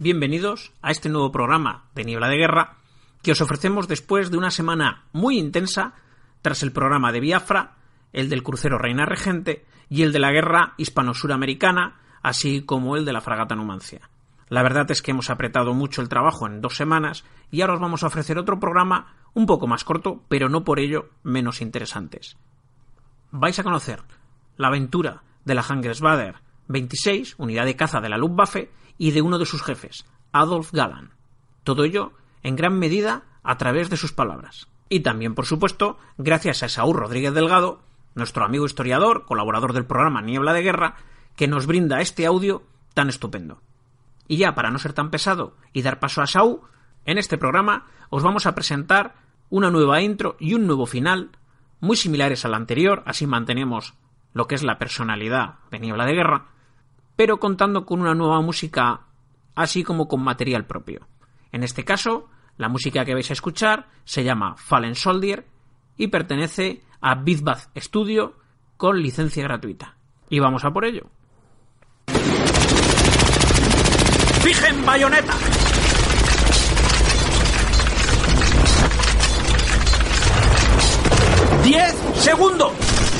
bienvenidos a este nuevo programa de Niebla de Guerra que os ofrecemos después de una semana muy intensa tras el programa de Biafra, el del crucero Reina Regente y el de la guerra hispano-suramericana, así como el de la fragata Numancia. La verdad es que hemos apretado mucho el trabajo en dos semanas y ahora os vamos a ofrecer otro programa un poco más corto, pero no por ello menos interesantes. Vais a conocer la aventura de la Hangersbader 26, unidad de caza de la Luftwaffe, y de uno de sus jefes, Adolf Galland. Todo ello, en gran medida, a través de sus palabras. Y también, por supuesto, gracias a Saúl Rodríguez Delgado, nuestro amigo historiador, colaborador del programa Niebla de Guerra, que nos brinda este audio tan estupendo. Y ya, para no ser tan pesado y dar paso a Saúl, en este programa os vamos a presentar una nueva intro y un nuevo final, muy similares al anterior, así mantenemos lo que es la personalidad de Niebla de Guerra, pero contando con una nueva música, así como con material propio. En este caso, la música que vais a escuchar se llama Fallen Soldier y pertenece a Beatbath Studio con licencia gratuita. Y vamos a por ello. ¡Fijen bayoneta! ¡Diez segundos!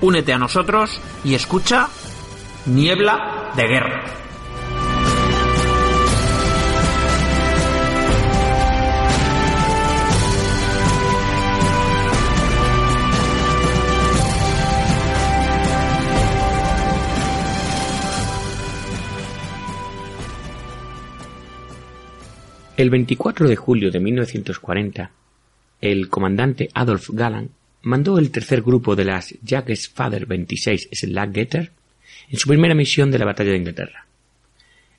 Únete a nosotros y escucha Niebla de Guerra. El 24 de julio de 1940, el comandante Adolf Galland mandó el tercer grupo de las Jagdgeschwader 26 Slaggetter en su primera misión de la batalla de Inglaterra.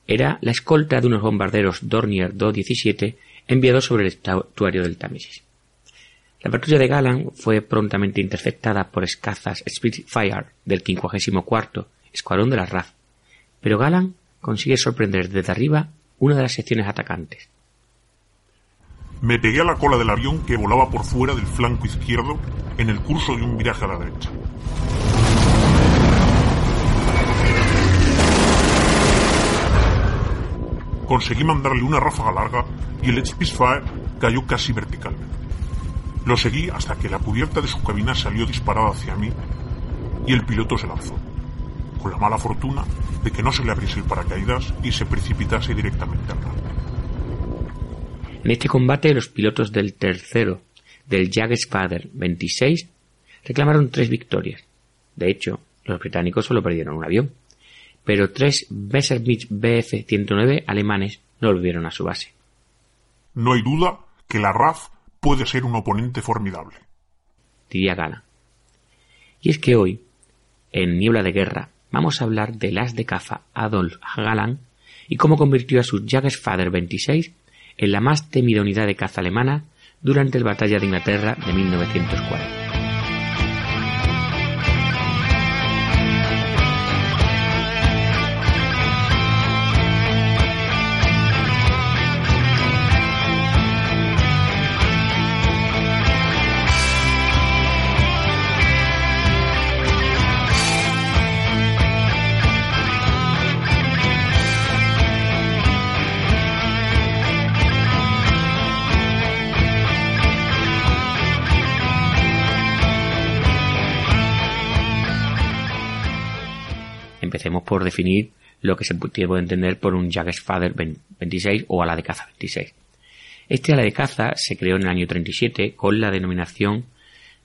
Era la escolta de unos bombarderos Dornier Do-17 enviados sobre el estuario del Támesis. La patrulla de Galland fue prontamente interceptada por escazas Spitfire del 54 Escuadrón de la RAF, pero Galland consigue sorprender desde arriba una de las secciones atacantes. Me pegué a la cola del avión que volaba por fuera del flanco izquierdo en el curso de un viraje a la derecha. Conseguí mandarle una ráfaga larga y el Spitfire cayó casi verticalmente. Lo seguí hasta que la cubierta de su cabina salió disparada hacia mí y el piloto se lanzó, con la mala fortuna de que no se le abriese el paracaídas y se precipitase directamente al mar. En este combate los pilotos del tercero del Jagdgeschwader 26 reclamaron tres victorias. De hecho, los británicos solo perdieron un avión, pero tres Messerschmitt Bf-109 alemanes no volvieron a su base. No hay duda que la RAF puede ser un oponente formidable. Diría Gala. Y es que hoy, en Niebla de Guerra, vamos a hablar del as de caza Adolf Galland y cómo convirtió a su Jagdgeschwader 26 en la más temida unidad de caza alemana durante la batalla de Inglaterra de 1940. Empecemos por definir lo que se puede entender por un Jagdgeschwader 26 o ala de caza 26. Este ala de caza se creó en el año 37 con la denominación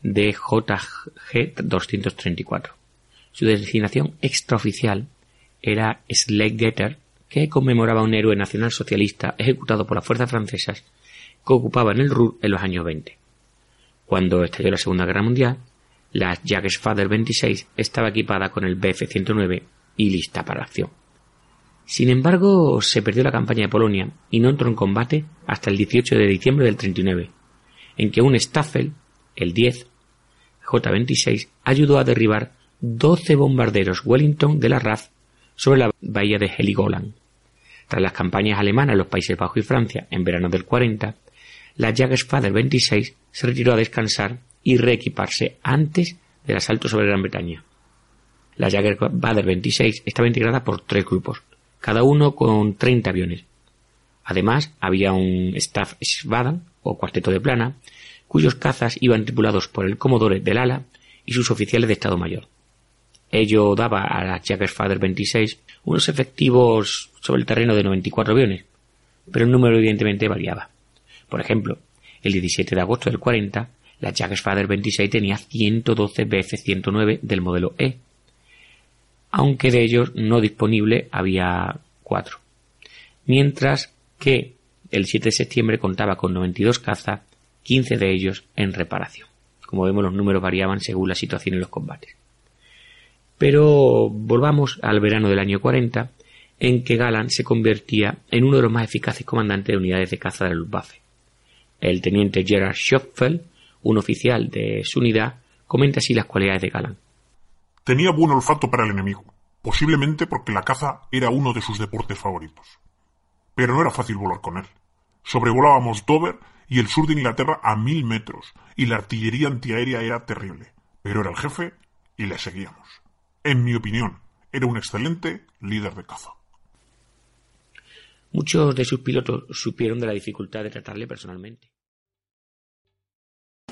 de JG 234. Su designación extraoficial era Getter, que conmemoraba un héroe nacional socialista ejecutado por las fuerzas francesas que ocupaban el Ruhr en los años 20. Cuando estalló la Segunda Guerra Mundial, la Jagdgeschwader 26 estaba equipada con el Bf-109 y lista para la acción. Sin embargo, se perdió la campaña de Polonia y no entró en combate hasta el 18 de diciembre del 39, en que un Staffel, el 10, J-26, ayudó a derribar 12 bombarderos Wellington de la RAF sobre la bahía de Heligoland. Tras las campañas alemanas en los Países Bajos y Francia en verano del 40, la Jagdgeschwader 26 se retiró a descansar y reequiparse antes del asalto sobre Gran Bretaña. La Jagdgeschwader 26 estaba integrada por tres grupos, cada uno con 30 aviones. Además, había un Staff Schwaden o cuarteto de plana, cuyos cazas iban tripulados por el comodore del ala y sus oficiales de Estado Mayor. Ello daba a la Jagdgeschwader 26 unos efectivos sobre el terreno de 94 aviones, pero el número evidentemente variaba. Por ejemplo, el 17 de agosto del 40, la Jagdgeschwader 26 tenía 112 Bf-109 del modelo E, aunque de ellos no disponible había cuatro. Mientras que el 7 de septiembre contaba con 92 cazas, 15 de ellos en reparación. Como vemos, los números variaban según la situación y los combates. Pero volvamos al verano del año 40, en que Galan se convertía en uno de los más eficaces comandantes de unidades de caza de la Luftwaffe. El teniente Gerard Schopfeld, un oficial de su unidad, comenta así las cualidades de Galan. Tenía buen olfato para el enemigo, posiblemente porque la caza era uno de sus deportes favoritos. Pero no era fácil volar con él. Sobrevolábamos Dover y el sur de Inglaterra a mil metros, y la artillería antiaérea era terrible. Pero era el jefe y le seguíamos. En mi opinión, era un excelente líder de caza. Muchos de sus pilotos supieron de la dificultad de tratarle personalmente.